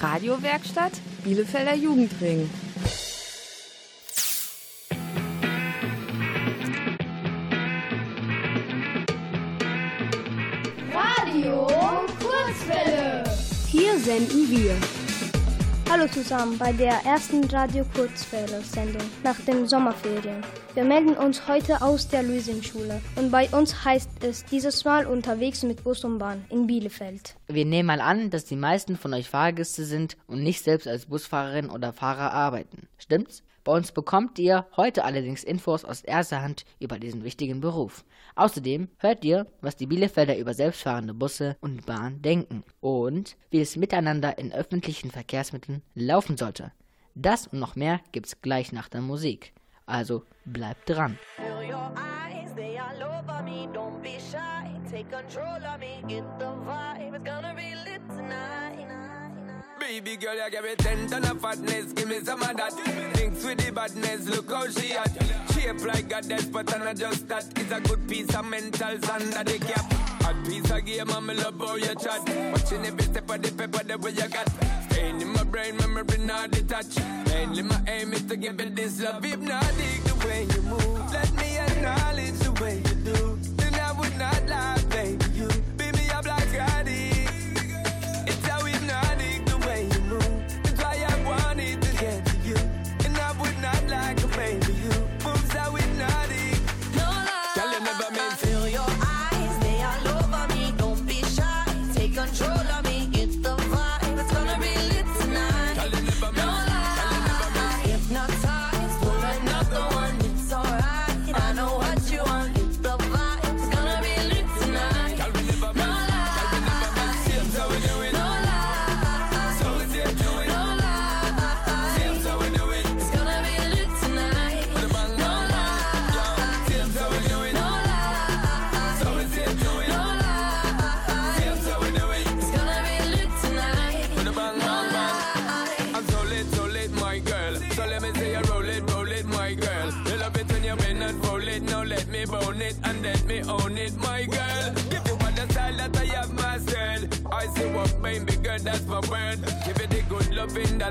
Radiowerkstatt Bielefelder Jugendring. Radio Kurzwelle. Hier senden wir. Hallo zusammen bei der ersten Radio Kurzwelle Sendung nach den Sommerferien. Wir melden uns heute aus der Luisenschule und bei uns heißt es dieses Mal unterwegs mit Bus und Bahn in Bielefeld. Wir nehmen mal an, dass die meisten von euch Fahrgäste sind und nicht selbst als Busfahrerin oder Fahrer arbeiten. Stimmt's? Bei uns bekommt ihr heute allerdings Infos aus erster Hand über diesen wichtigen Beruf. Außerdem hört ihr, was die Bielefelder über selbstfahrende Busse und Bahn denken und wie es miteinander in öffentlichen Verkehrsmitteln laufen sollte. Das und noch mehr gibt's gleich nach der Musik. Also bleibt dran. Take control of me, get the vibe, it's gonna be lit tonight. Baby girl, you give me ten ton of fatness, give me some of that. Thinks with the badness, look how she at. Shape like a death, but I'm not just that. It's a good piece of mentals under the cap. Hot piece of game, I'm love how you chat. Watching every step of the paper, the way you got. Staying in my brain, memory not detached. Mainly my aim is to give it this love. Hypnotic the way you move. Let me acknowledge the way you do.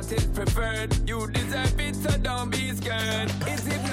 That is preferred. You deserve it, so don't be scared. It's hypnotic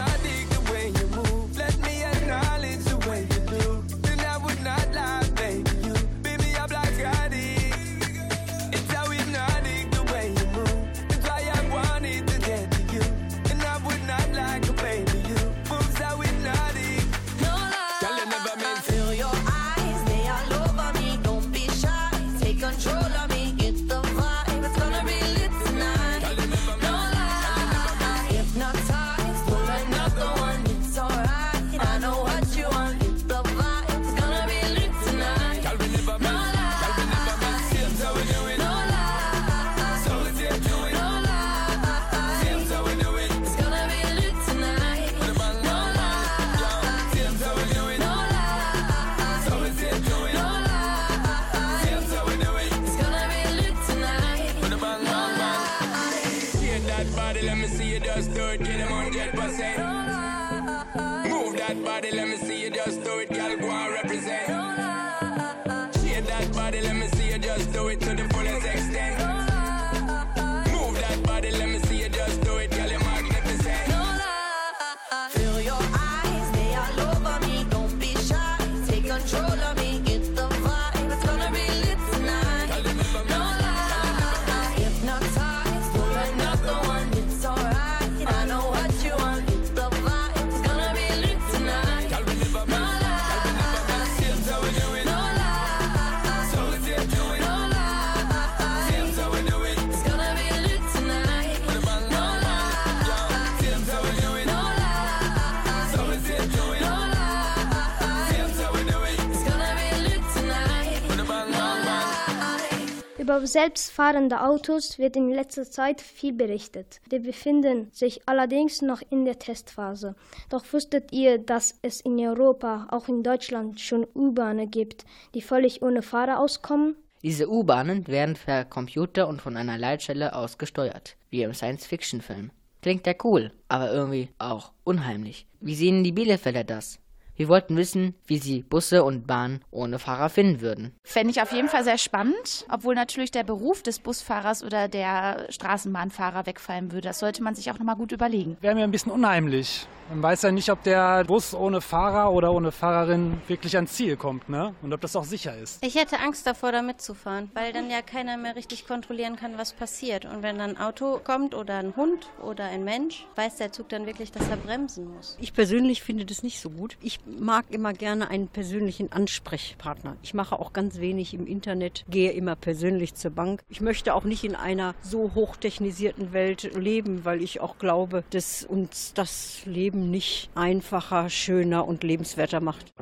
Über selbstfahrende Autos wird in letzter Zeit viel berichtet. Die befinden sich allerdings noch in der Testphase. Doch wusstet ihr, dass es in Europa, auch in Deutschland, schon U-Bahnen gibt, die völlig ohne Fahrer auskommen? Diese U-Bahnen werden per Computer und von einer Leitstelle aus gesteuert, wie im Science-Fiction-Film. Klingt ja cool, aber irgendwie auch unheimlich. Wie sehen die Bielefelder das? Wir wollten wissen, wie sie Busse und Bahnen ohne Fahrer finden würden. Fände ich auf jeden Fall sehr spannend, obwohl natürlich der Beruf des Busfahrers oder der Straßenbahnfahrer wegfallen würde. Das sollte man sich auch nochmal gut überlegen. Wäre mir ein bisschen unheimlich. Man weiß ja nicht, ob der Bus ohne Fahrer oder ohne Fahrerin wirklich ans Ziel kommt, ne? Und ob das auch sicher ist. Ich hätte Angst davor, da mitzufahren, weil dann ja keiner mehr richtig kontrollieren kann, was passiert. Und wenn dann ein Auto kommt oder ein Hund oder ein Mensch, weiß der Zug dann wirklich, dass er bremsen muss. Ich persönlich finde das nicht so gut. Ich mag immer gerne einen persönlichen Ansprechpartner. Ich mache auch ganz wenig im Internet, gehe immer persönlich zur Bank. Ich möchte auch nicht in einer so hochtechnisierten Welt leben, weil ich auch glaube, dass uns das Leben nicht einfacher, schöner und lebenswerter macht.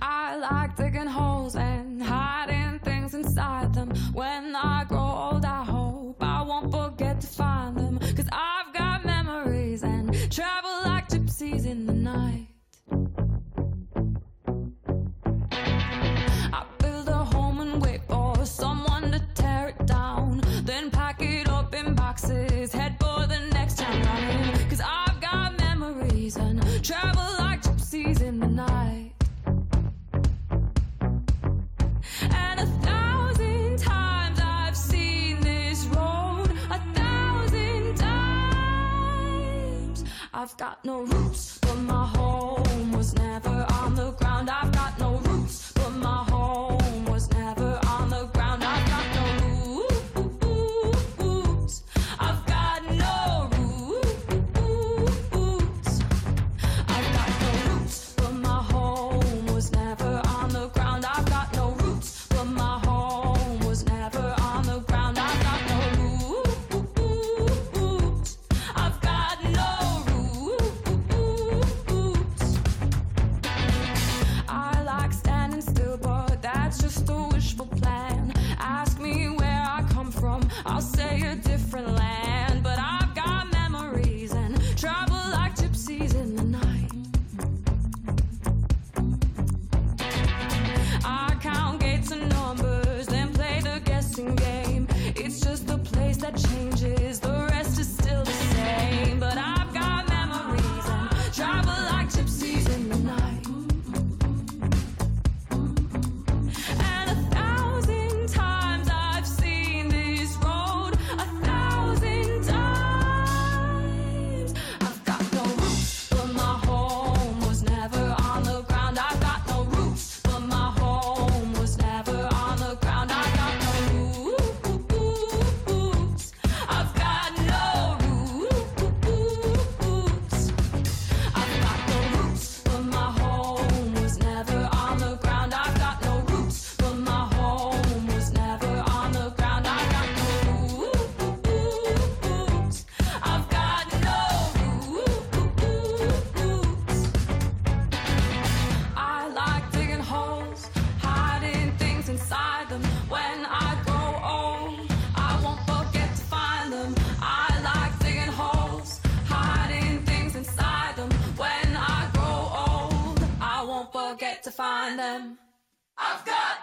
I like digging holes holes and hiding things inside them. When I grow old, I hope I won't forget to find them. Cause I've got memories and travel like gypsies in the night. I build a home and wait for someone to tear it down. Then pack it up in boxes, head I've got no roots, but my home was never on them. I've got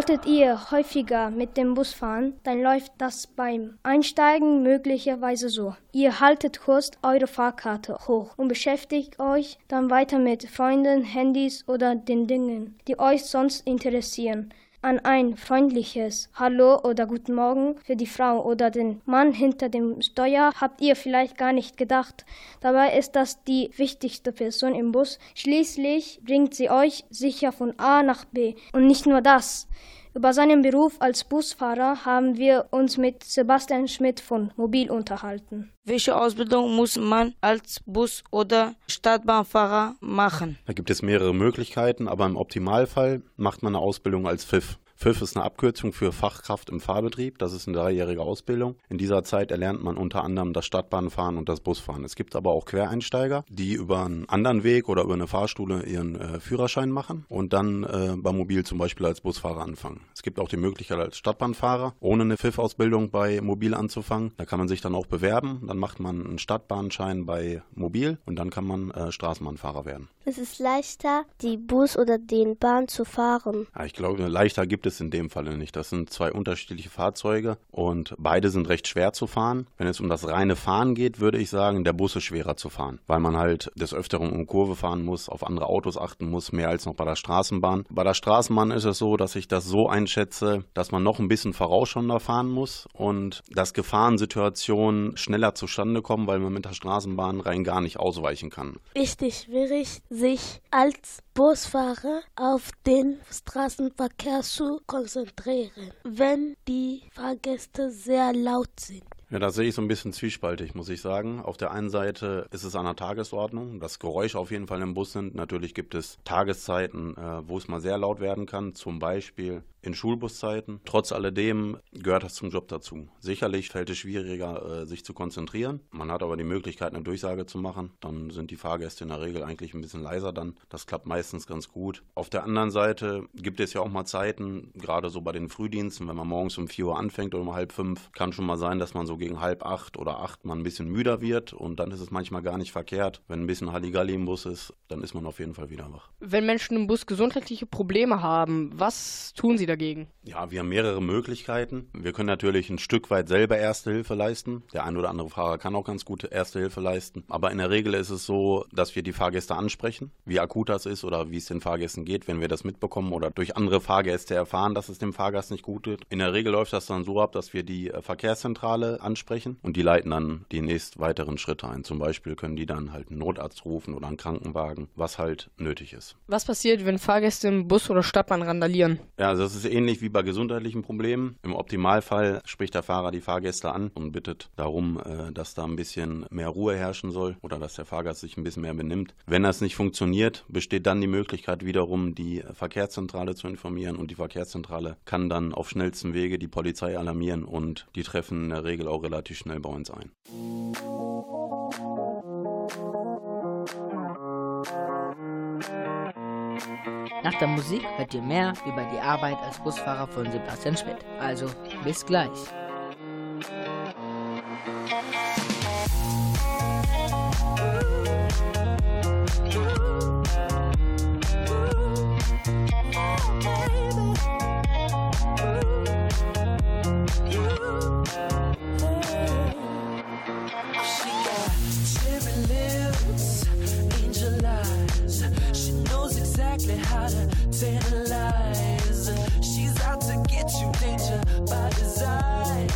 Solltet ihr häufiger mit dem Bus fahren, dann läuft das beim Einsteigen möglicherweise so. Ihr haltet kurz eure Fahrkarte hoch und beschäftigt euch dann weiter mit Freunden, Handys oder den Dingen, die euch sonst interessieren. An ein freundliches Hallo oder Guten Morgen für die Frau oder den Mann hinter dem Steuer habt ihr vielleicht gar nicht gedacht. Dabei ist das die wichtigste Person im Bus. Schließlich bringt sie euch sicher von A nach B. Und nicht nur das. Über seinen Beruf als Busfahrer haben wir uns mit Sebastian Schmidt von Mobil unterhalten. Welche Ausbildung muss man als Bus- oder Stadtbahnfahrer machen? Da gibt es mehrere Möglichkeiten, aber im Optimalfall macht man eine Ausbildung als Pfiff. FIF ist eine Abkürzung für Fachkraft im Fahrbetrieb. Das ist eine dreijährige Ausbildung. In dieser Zeit erlernt man unter anderem das Stadtbahnfahren und das Busfahren. Es gibt aber auch Quereinsteiger, die über einen anderen Weg oder über eine Fahrstule ihren äh, Führerschein machen und dann äh, beim Mobil zum Beispiel als Busfahrer anfangen. Es gibt auch die Möglichkeit als Stadtbahnfahrer ohne eine FIF-Ausbildung bei Mobil anzufangen. Da kann man sich dann auch bewerben. Dann macht man einen Stadtbahnschein bei Mobil und dann kann man äh, Straßenbahnfahrer werden. Es ist leichter, die Bus oder den Bahn zu fahren. Ja, ich glaube, leichter gibt es in dem Falle nicht. Das sind zwei unterschiedliche Fahrzeuge und beide sind recht schwer zu fahren. Wenn es um das reine Fahren geht, würde ich sagen, der Bus ist schwerer zu fahren, weil man halt des Öfteren um Kurve fahren muss, auf andere Autos achten muss, mehr als noch bei der Straßenbahn. Bei der Straßenbahn ist es so, dass ich das so einschätze, dass man noch ein bisschen vorausschauender fahren muss und dass Gefahrensituationen schneller zustande kommen, weil man mit der Straßenbahn rein gar nicht ausweichen kann. Richtig schwierig, sich als Busfahrer auf den Straßenverkehr zu konzentrieren, wenn die Fahrgäste sehr laut sind. Ja, da sehe ich so ein bisschen zwiespaltig, muss ich sagen. Auf der einen Seite ist es an der Tagesordnung, dass Geräusche auf jeden Fall im Bus sind. Natürlich gibt es Tageszeiten, äh, wo es mal sehr laut werden kann, zum Beispiel in Schulbuszeiten. Trotz alledem gehört das zum Job dazu. Sicherlich fällt es schwieriger, äh, sich zu konzentrieren. Man hat aber die Möglichkeit, eine Durchsage zu machen. Dann sind die Fahrgäste in der Regel eigentlich ein bisschen leiser dann. Das klappt meistens ganz gut. Auf der anderen Seite gibt es ja auch mal Zeiten, gerade so bei den Frühdiensten, wenn man morgens um 4 Uhr anfängt oder um halb fünf, kann schon mal sein, dass man so gegen halb acht oder acht man ein bisschen müder wird und dann ist es manchmal gar nicht verkehrt. Wenn ein bisschen Halligalli im Bus ist, dann ist man auf jeden Fall wieder wach. Wenn Menschen im Bus gesundheitliche Probleme haben, was tun sie dagegen? Ja, wir haben mehrere Möglichkeiten. Wir können natürlich ein Stück weit selber Erste Hilfe leisten. Der ein oder andere Fahrer kann auch ganz gute Erste Hilfe leisten. Aber in der Regel ist es so, dass wir die Fahrgäste ansprechen, wie akut das ist oder wie es den Fahrgästen geht, wenn wir das mitbekommen oder durch andere Fahrgäste erfahren, dass es dem Fahrgast nicht gut geht. In der Regel läuft das dann so ab, dass wir die Verkehrszentrale ansprechen und die leiten dann die nächst weiteren Schritte ein. Zum Beispiel können die dann halt einen Notarzt rufen oder einen Krankenwagen, was halt nötig ist. Was passiert, wenn Fahrgäste im Bus oder Stadtbahn randalieren? Ja, das ist ähnlich wie bei gesundheitlichen Problemen. Im Optimalfall spricht der Fahrer die Fahrgäste an und bittet darum, äh, dass da ein bisschen mehr Ruhe herrschen soll oder dass der Fahrgast sich ein bisschen mehr benimmt. Wenn das nicht funktioniert, besteht dann die Möglichkeit wiederum, die Verkehrszentrale zu informieren und die Verkehrszentrale kann dann auf schnellstem Wege die Polizei alarmieren und die treffen in der Regel auch relativ schnell bei uns ein. Nach der Musik hört ihr mehr über die Arbeit als Busfahrer von Sebastian Schmidt. Also bis gleich. She got cherry lips, angel eyes. She knows exactly how to tantalize. She's out to get you, danger by design.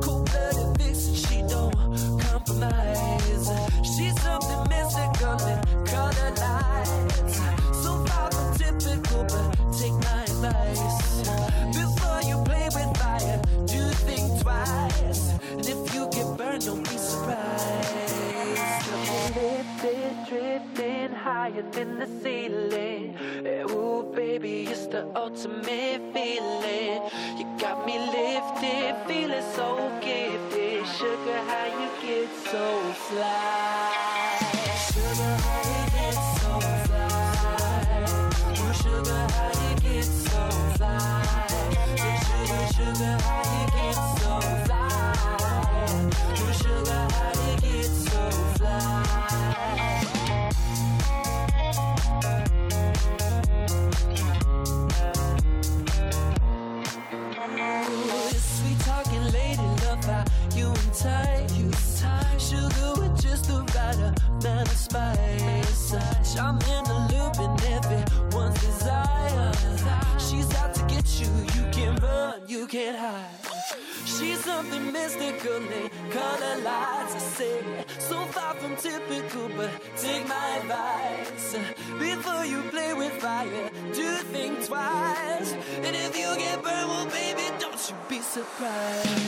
Cold-blooded vixen, she don't compromise. She's something mystical in color lights. So far from typical, but take my advice. Before higher than the ceiling. Eh, Ooh, baby, it's the ultimate feeling. You got me lifted, feeling so gifted. Sugar, how you get so fly? Sugar, how you get so fly? Ooh, sugar, how you get so fly? Sugar, sugar, how you get so fly? Ooh, sugar, how you get so fly? Get high. She's something mystical, color lights, I say. So far from typical, but take my advice. Before you play with fire, do think twice. And if you get burned, well, baby, don't you be surprised.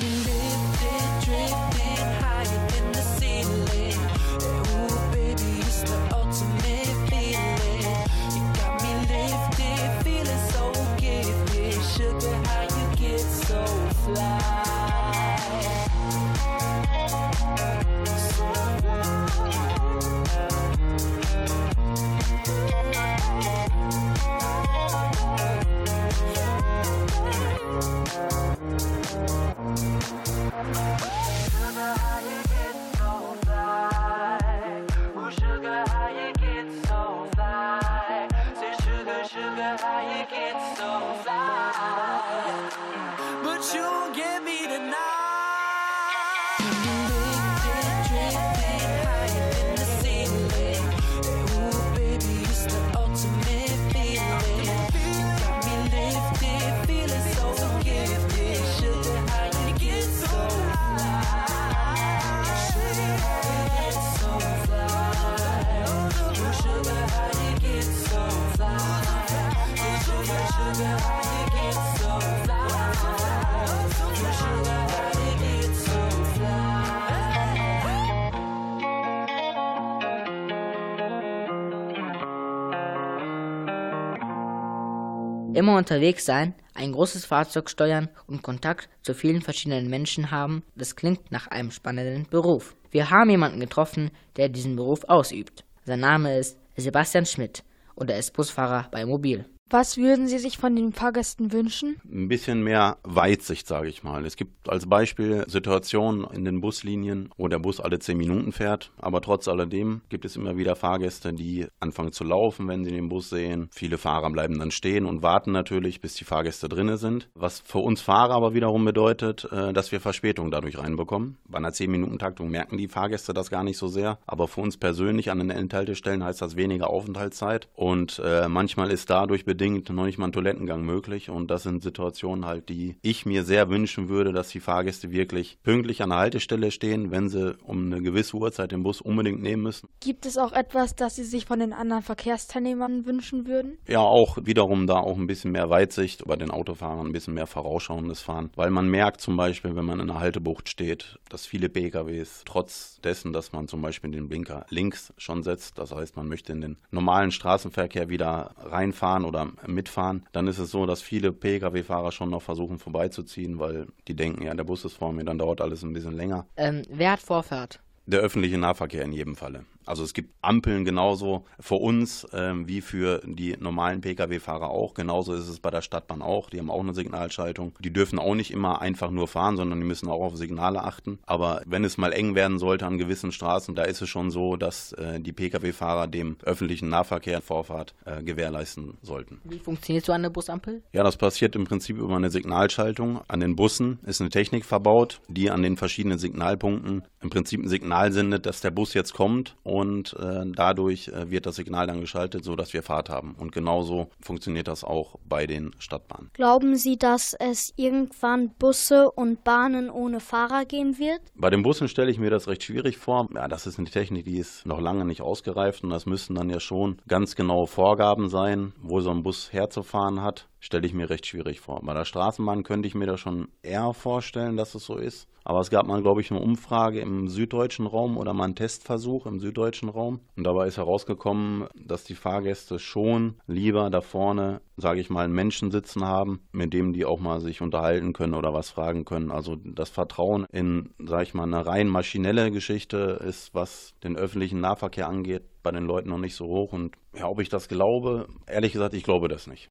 Immer unterwegs sein, ein großes Fahrzeug steuern und Kontakt zu vielen verschiedenen Menschen haben, das klingt nach einem spannenden Beruf. Wir haben jemanden getroffen, der diesen Beruf ausübt. Sein Name ist Sebastian Schmidt und er ist Busfahrer bei Mobil. Was würden Sie sich von den Fahrgästen wünschen? ein bisschen mehr Weitsicht, sage ich mal. Es gibt als Beispiel Situationen in den Buslinien, wo der Bus alle zehn Minuten fährt, aber trotz alledem gibt es immer wieder Fahrgäste, die anfangen zu laufen, wenn sie den Bus sehen. Viele Fahrer bleiben dann stehen und warten natürlich, bis die Fahrgäste drinne sind. Was für uns Fahrer aber wiederum bedeutet, äh, dass wir Verspätung dadurch reinbekommen. Bei einer 10-Minuten-Taktung merken die Fahrgäste das gar nicht so sehr, aber für uns persönlich an den Endhaltestellen heißt das weniger Aufenthaltszeit und äh, manchmal ist dadurch bedingt noch nicht mal ein Toilettengang möglich und das sind Situationen halt, die ich mir sehr wünschen würde, dass die Fahrgäste wirklich pünktlich an der Haltestelle stehen, wenn sie um eine gewisse Uhrzeit den Bus unbedingt nehmen müssen. Gibt es auch etwas, das Sie sich von den anderen Verkehrsteilnehmern wünschen würden? Ja, auch wiederum da auch ein bisschen mehr Weitsicht bei den Autofahrern, ein bisschen mehr vorausschauendes Fahren, weil man merkt zum Beispiel, wenn man in einer Haltebucht steht, dass viele PKWs trotz dessen, dass man zum Beispiel den Blinker links schon setzt, das heißt, man möchte in den normalen Straßenverkehr wieder reinfahren oder mitfahren, dann ist es so, dass viele Pkw-Fahrer schon noch versuchen vorbeizuziehen, weil die denken, ja, der Bus ist vor mir, dann dauert alles ein bisschen länger. Ähm, wer hat Vorfahrt? Der öffentliche Nahverkehr in jedem Falle. Also es gibt Ampeln genauso für uns ähm, wie für die normalen Pkw-Fahrer auch. Genauso ist es bei der Stadtbahn auch. Die haben auch eine Signalschaltung. Die dürfen auch nicht immer einfach nur fahren, sondern die müssen auch auf Signale achten. Aber wenn es mal eng werden sollte an gewissen Straßen, da ist es schon so, dass äh, die Pkw-Fahrer dem öffentlichen Nahverkehr Vorfahrt äh, gewährleisten sollten. Wie funktioniert so eine Busampel? Ja, das passiert im Prinzip über eine Signalschaltung. An den Bussen ist eine Technik verbaut, die an den verschiedenen Signalpunkten im Prinzip ein Signal sendet, dass der Bus jetzt kommt und äh, dadurch äh, wird das Signal dann geschaltet, sodass wir Fahrt haben. Und genauso funktioniert das auch bei den Stadtbahnen. Glauben Sie, dass es irgendwann Busse und Bahnen ohne Fahrer geben wird? Bei den Bussen stelle ich mir das recht schwierig vor. Ja, das ist eine Technik, die ist noch lange nicht ausgereift und das müssten dann ja schon ganz genaue Vorgaben sein, wo so ein Bus herzufahren hat. Stelle ich mir recht schwierig vor. Bei der Straßenbahn könnte ich mir das schon eher vorstellen, dass es so ist. Aber es gab mal, glaube ich, eine Umfrage im süddeutschen Raum oder mal einen Testversuch im süddeutschen Raum. Und dabei ist herausgekommen, dass die Fahrgäste schon lieber da vorne, sage ich mal, einen Menschen sitzen haben, mit dem die auch mal sich unterhalten können oder was fragen können. Also das Vertrauen in, sage ich mal, eine rein maschinelle Geschichte ist, was den öffentlichen Nahverkehr angeht, bei den Leuten noch nicht so hoch. Und ja, ob ich das glaube, ehrlich gesagt, ich glaube das nicht.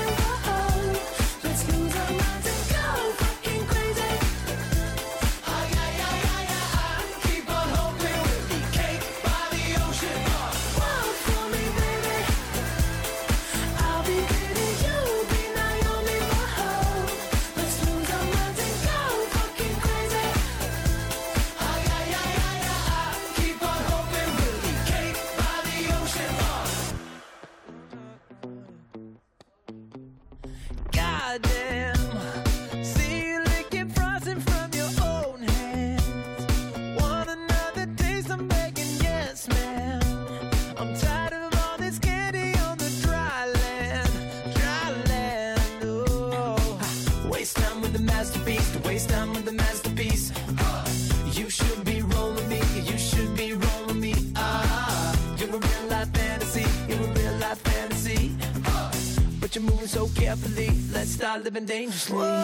Start living dangerously.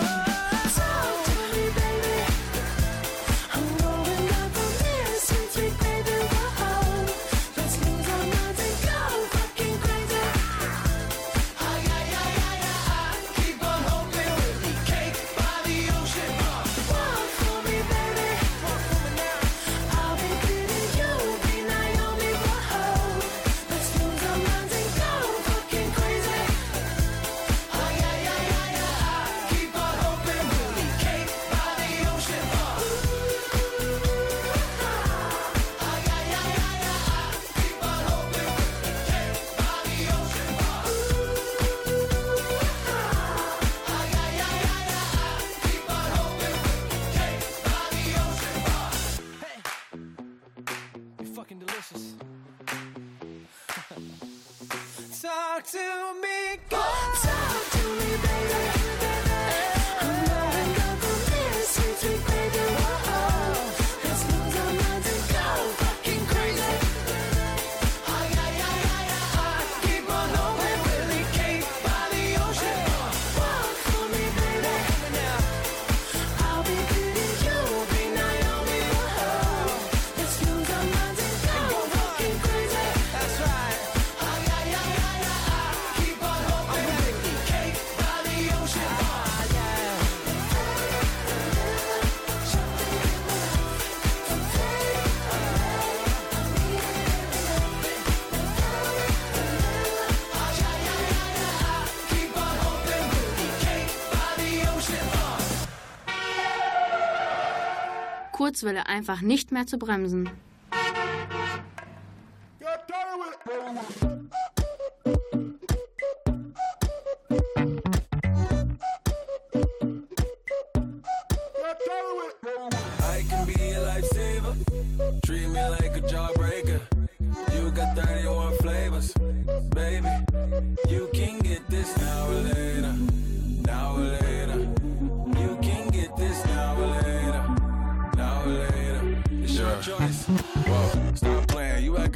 Kurzwelle einfach nicht mehr zu bremsen.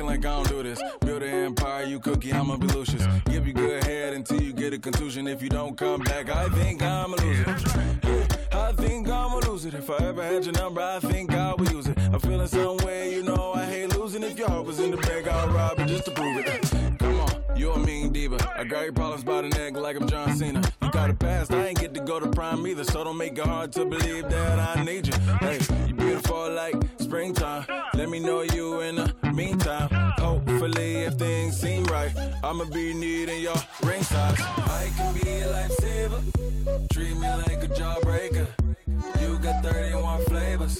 Acting like I don't do this. Build an empire, you cookie, I'ma be Lucius. Give you good head until you get a contusion. If you don't come back, I think I'm a loser. Yeah, I think I'm a loser. If I ever had your number, I think I would use it. I'm feeling some way, you know I hate losing. If your heart was in the bag, I'll rob it just to prove it. You a mean diva. I got your problems by the neck like I'm John Cena. You got a past, I ain't get to go to prime either, so don't make it hard to believe that I need you. Hey, you beautiful like springtime. Let me know you in the meantime. Hopefully, if things seem right, I'ma be needing your ring size. I can be a lifesaver. Treat me like a jawbreaker. You got 31 flavors,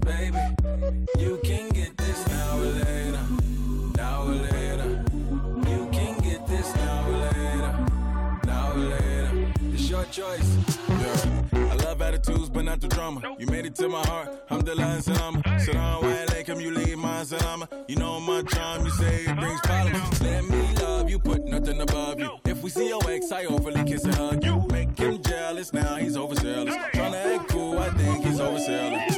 baby. You can get this now or later. Now or later. Your choice. Yeah. I love attitudes, but not the drama. You made it to my heart. I'm the lion salama. Sit on white lake, come you leave my salama. You know my charm, you say it brings problems. Let me love you, put nothing above you. If we see your ex, I overly kiss and hug you. Make him jealous, now he's overzealous. Tryna act cool, I think he's overzealous.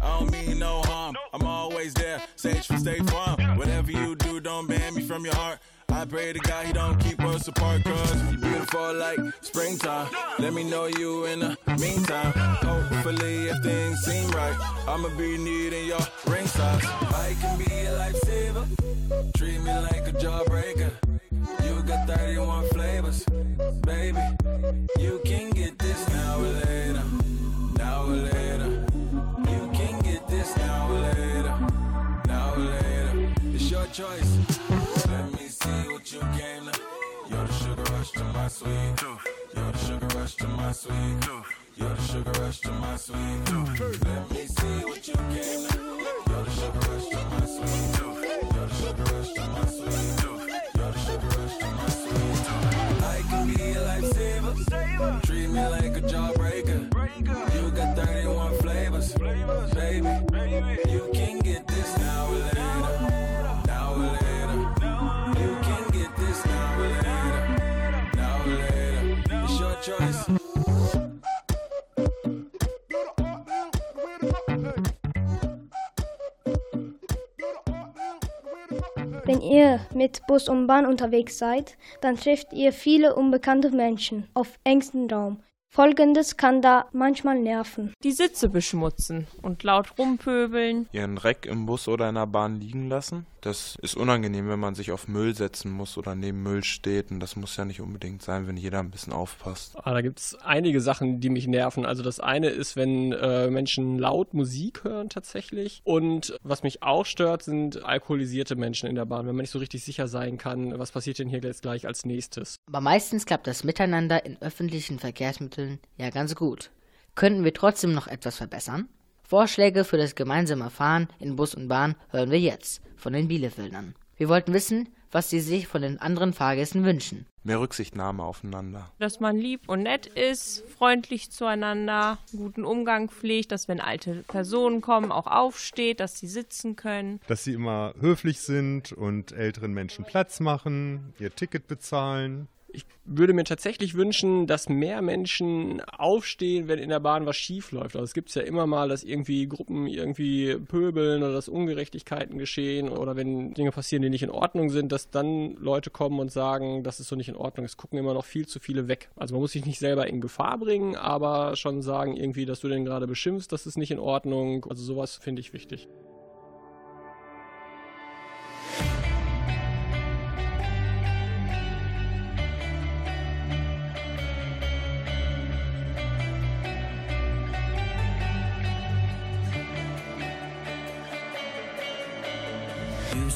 I don't mean no harm. I'm always there. Sage from State Farm. Whatever you do, don't ban me from your heart. I pray to God he don't keep us apart, cause you beautiful like springtime. Let me know you in the meantime. Hopefully, if things seem right, I'ma be needing your ring size. I can be a lifesaver, treat me like a jawbreaker. You got 31 flavors, baby. You can get this now or later, sweet. You're the sugar rush to my sweet. Let me see what you came mit Bus und Bahn unterwegs seid, dann trefft ihr viele unbekannte Menschen auf engstem Raum. Folgendes kann da manchmal nerven. Die Sitze beschmutzen und laut rumpöbeln. Ihren Dreck im Bus oder in der Bahn liegen lassen. Das ist unangenehm, wenn man sich auf Müll setzen muss oder neben Müll steht. Und das muss ja nicht unbedingt sein, wenn jeder ein bisschen aufpasst. Ah, da gibt es einige Sachen, die mich nerven. Also das eine ist, wenn äh, Menschen laut Musik hören tatsächlich. Und was mich auch stört, sind alkoholisierte Menschen in der Bahn, wenn man nicht so richtig sicher sein kann, was passiert denn hier jetzt gleich als nächstes. Aber meistens klappt das Miteinander in öffentlichen Verkehrsmitteln ja ganz gut. Könnten wir trotzdem noch etwas verbessern? Vorschläge für das gemeinsame Fahren in Bus und Bahn hören wir jetzt von den Bielefeldern. Wir wollten wissen, was sie sich von den anderen Fahrgästen wünschen. Mehr Rücksichtnahme aufeinander. Dass man lieb und nett ist, freundlich zueinander, guten Umgang pflegt, dass wenn alte Personen kommen, auch aufsteht, dass sie sitzen können. Dass sie immer höflich sind und älteren Menschen Platz machen, ihr Ticket bezahlen. Ich würde mir tatsächlich wünschen, dass mehr Menschen aufstehen, wenn in der Bahn was schief läuft. Also es gibt ja immer mal, dass irgendwie Gruppen irgendwie pöbeln oder dass Ungerechtigkeiten geschehen oder wenn Dinge passieren, die nicht in Ordnung sind, dass dann Leute kommen und sagen, das ist so nicht in Ordnung. Es gucken immer noch viel zu viele weg. Also man muss sich nicht selber in Gefahr bringen, aber schon sagen irgendwie, dass du den gerade beschimpfst, das ist nicht in Ordnung. Also sowas finde ich wichtig.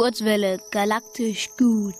Kurzwelle, galaktisch gut.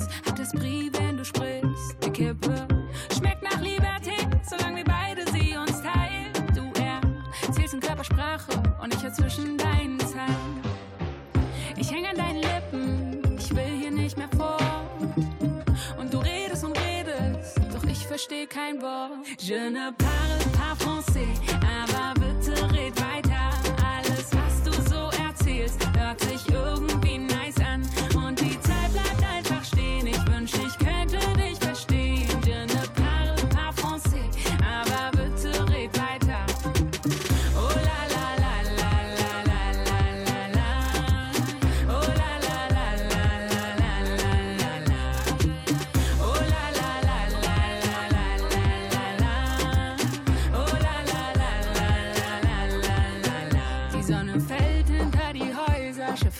Jeans hat Brie, wenn du sprichst. Die Kippe schmeckt nach Liberté, solange wir beide sie uns teilen. Du erzählst in Körpersprache und ich hör zwischen deinen Zeilen. Ich häng an deinen Lippen, ich will hier nicht mehr fort. Und du redest und redest, doch ich versteh kein Wort. Je ne parle pas français, aber bitte red weiter. Alles, was du so erzählst, hört sich irgendwie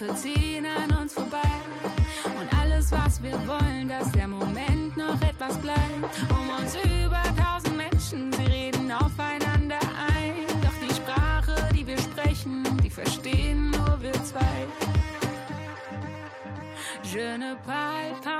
Schiffe ziehen an uns vorbei. Und alles, was wir wollen, dass der Moment noch etwas bleibt. Um uns über tausend Menschen, sie reden aufeinander ein. Doch die Sprache, die wir sprechen, die verstehen nur wir zwei. Je ne parle pas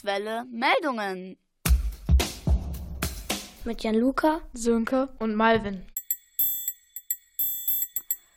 Kurzwelle Meldungen. Mit Gianluca, Sönke und Malvin.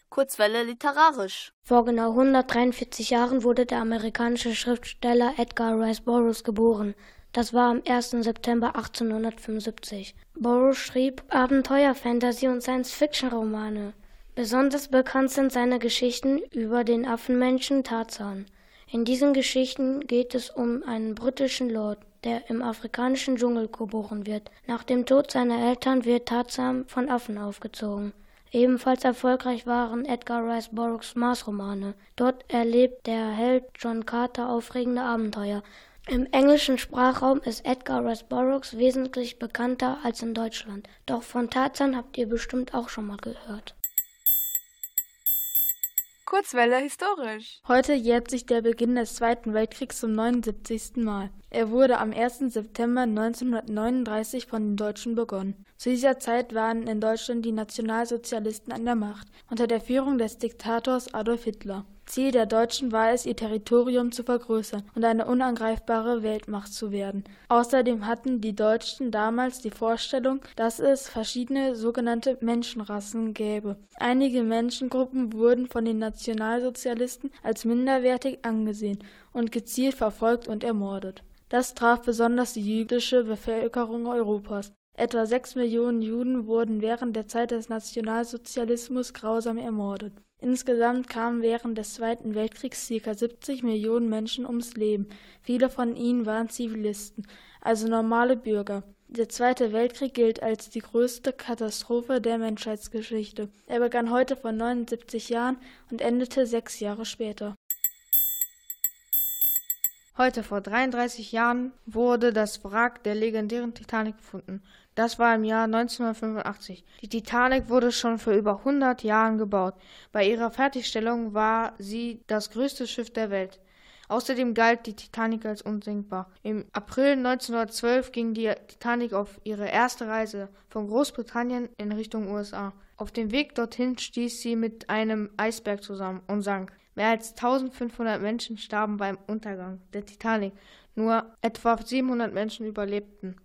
Kurzwelle literarisch. Vor genau 143 Jahren wurde der amerikanische Schriftsteller Edgar Rice Burroughs geboren. Das war am 1. September 1875. Burroughs schrieb Abenteuer, Fantasy und Science-Fiction-Romane. Besonders bekannt sind seine Geschichten über den Affenmenschen Tarzan. In diesen Geschichten geht es um einen britischen Lord, der im afrikanischen Dschungel geboren wird. Nach dem Tod seiner Eltern wird Tarzan von Affen aufgezogen. Ebenfalls erfolgreich waren Edgar Rice Burroughs Mars-Romane. Dort erlebt der Held John Carter aufregende Abenteuer. Im englischen Sprachraum ist Edgar Rice Burroughs wesentlich bekannter als in Deutschland. Doch von Tarzan habt ihr bestimmt auch schon mal gehört. Kurzwelle historisch. Heute jährt sich der Beginn des Zweiten Weltkriegs zum 79. Mal. Er wurde am 1. September 1939 von den Deutschen begonnen. Zu dieser Zeit waren in Deutschland die Nationalsozialisten an der Macht, unter der Führung des Diktators Adolf Hitler. Ziel der Deutschen war es, ihr Territorium zu vergrößern und eine unangreifbare Weltmacht zu werden. Außerdem hatten die Deutschen damals die Vorstellung, dass es verschiedene sogenannte Menschenrassen gäbe. Einige Menschengruppen wurden von den Nationalsozialisten als minderwertig angesehen und gezielt verfolgt und ermordet. Das traf besonders die jüdische Bevölkerung Europas. Etwa sechs Millionen Juden wurden während der Zeit des Nationalsozialismus grausam ermordet. Insgesamt kamen während des Zweiten Weltkriegs ca. 70 Millionen Menschen ums Leben. Viele von ihnen waren Zivilisten, also normale Bürger. Der Zweite Weltkrieg gilt als die größte Katastrophe der Menschheitsgeschichte. Er begann heute vor 79 Jahren und endete sechs Jahre später. Heute vor 33 Jahren wurde das Wrack der legendären Titanic gefunden. Das war im Jahr 1985. Die Titanic wurde schon vor über 100 Jahren gebaut. Bei ihrer Fertigstellung war sie das größte Schiff der Welt. Außerdem galt die Titanic als unsinkbar. Im April 1912 ging die Titanic auf ihre erste Reise von Großbritannien in Richtung USA. Auf dem Weg dorthin stieß sie mit einem Eisberg zusammen und sank. Mehr als 1500 Menschen starben beim Untergang der Titanic. Nur etwa 700 Menschen überlebten.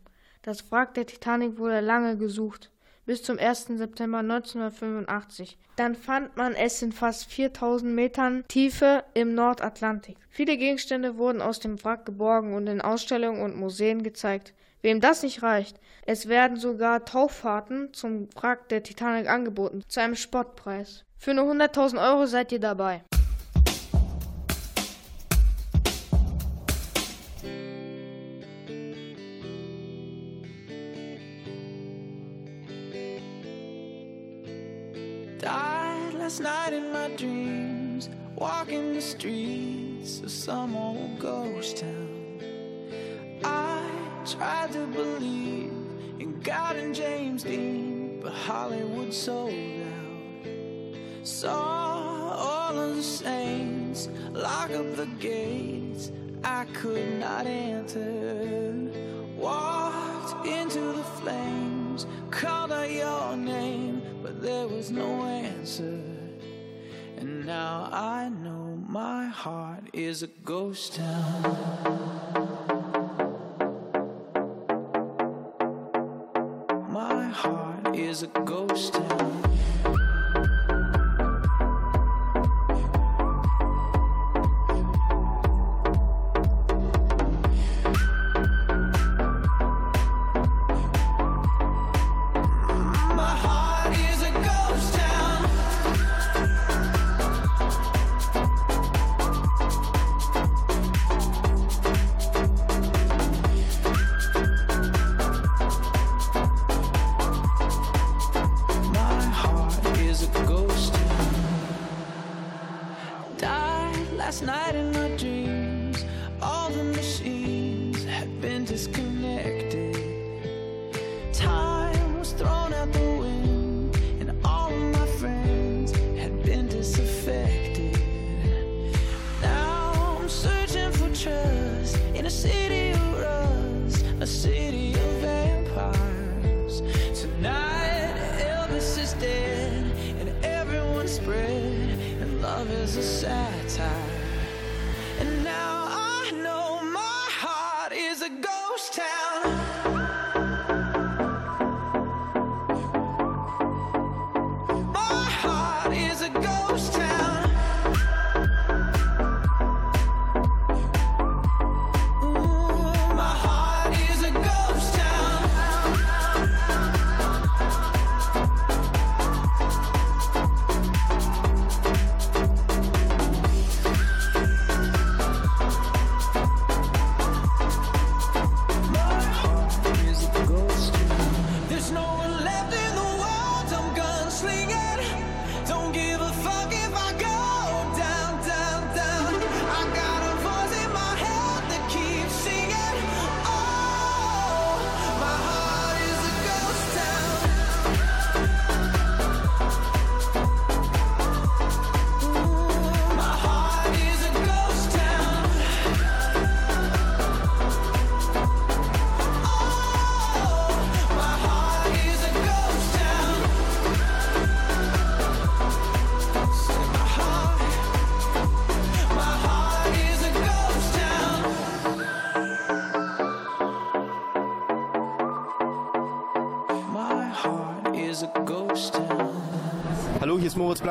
Das Wrack der Titanic wurde lange gesucht, bis zum 1. September 1985. Dann fand man es in fast 4000 Metern Tiefe im Nordatlantik. Viele Gegenstände wurden aus dem Wrack geborgen und in Ausstellungen und Museen gezeigt. Wem das nicht reicht, es werden sogar Tauffahrten zum Wrack der Titanic angeboten, zu einem Spottpreis. Für nur 100.000 Euro seid ihr dabei. Walking the streets of some old ghost town. I tried to believe in God and James Dean, but Hollywood sold out. Saw all of the saints lock up the gates I could not enter. Walked into the flames, called out your name, but there was no answer. And now I know my heart is a ghost town. My heart is a ghost town.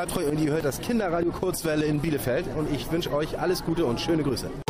bleibt treu und ihr hört das Kinderradio Kurzwelle in Bielefeld. Und ich wünsche euch alles Gute und schöne Grüße.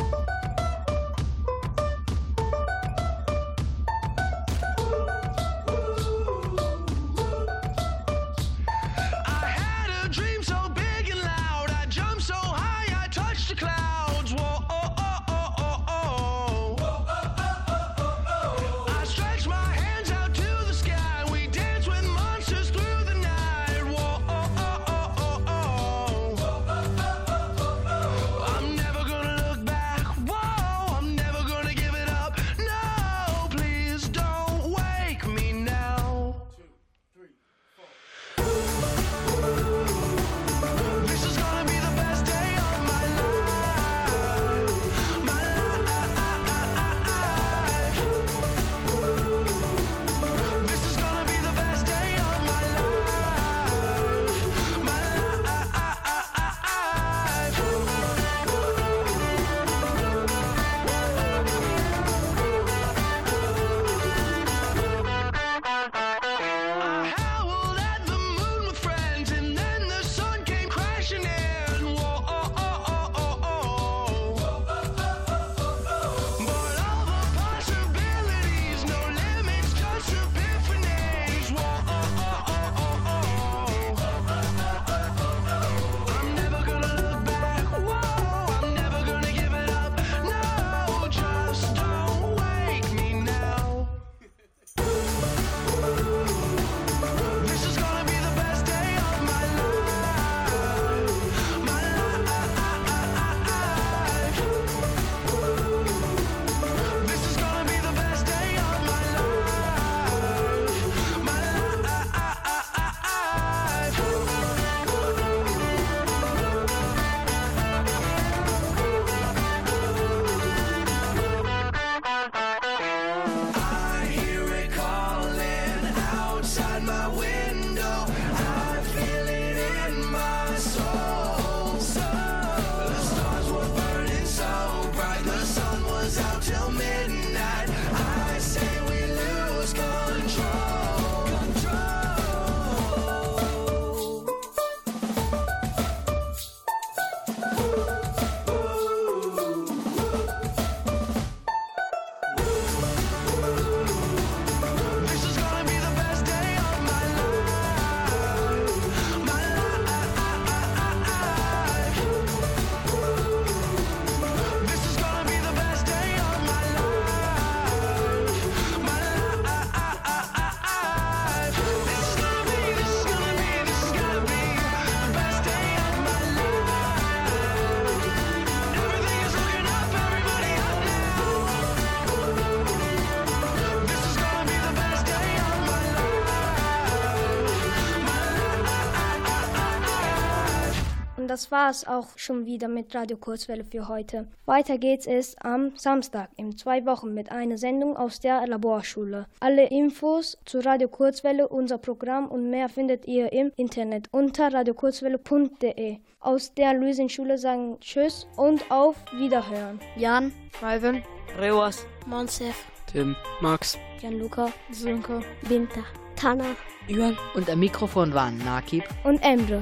Das war es auch schon wieder mit Radio Kurzwelle für heute. Weiter geht es am Samstag in zwei Wochen mit einer Sendung aus der Laborschule. Alle Infos zu Radio Kurzwelle, unser Programm und mehr findet ihr im Internet unter radiokurzwelle.de. Aus der Luisenschule sagen Tschüss und auf Wiederhören. Jan, Malvin, Rewas, Monsef, Tim, Max, Jan-Luca, Sönke, Winter, Tana, Jürgen und am Mikrofon waren Nakib und Emre.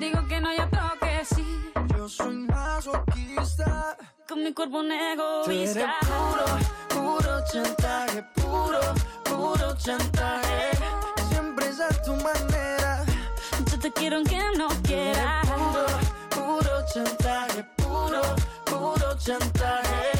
digo que no, y otro que sí. Yo soy masoquista. Con mi cuerpo un Tú eres egoísta. puro, puro chantaje, puro, puro chantaje. Siempre es a tu manera. Yo te quiero aunque no quieras. Puro, puro chantaje, puro, puro chantaje.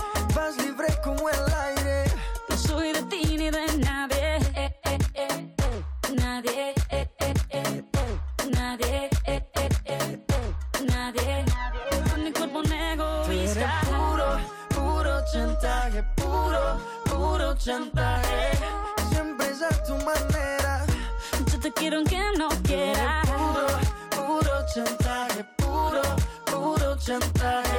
Vas libre como el aire. No soy de ti ni de nadie. Eh, eh, eh, eh. Nadie. eh. Nadie. Nadie. Con mi cuerpo un egoísta. puro, puro chantaje, puro, puro chantaje. Siempre es a tu manera. Yo te quiero aunque no quieras. Puro, puro chantaje, puro, puro chantaje.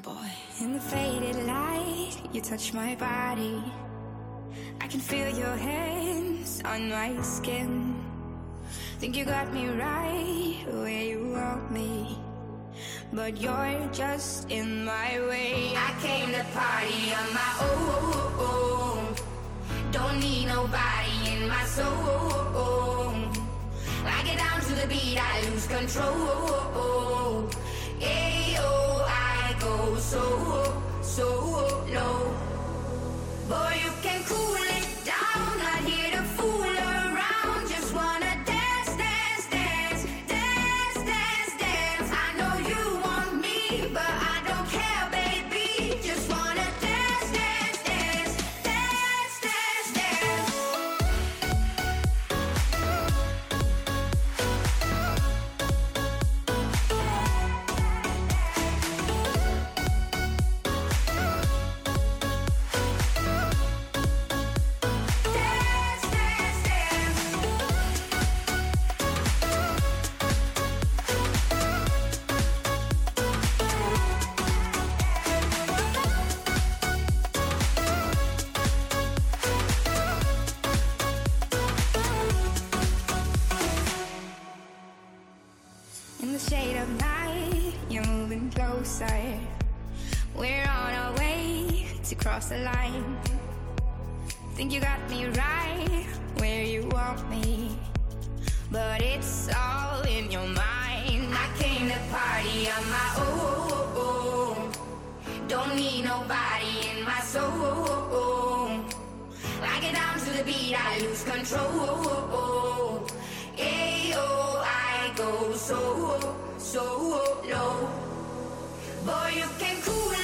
Boy. In the faded light, you touch my body. I can feel your hands on my skin. Think you got me right where you want me. but you're just in my way. I came to party on my own. Don't need nobody in my soul. I get down to the beat, I lose control. I so, so low. Boy, you can cool it down. Not here cross the line. Think you got me right where you want me, but it's all in your mind. I came to party on my own. Don't need nobody in my soul. I get down to the beat, I lose control. Ayo, I go so, so low. Boy, you can cool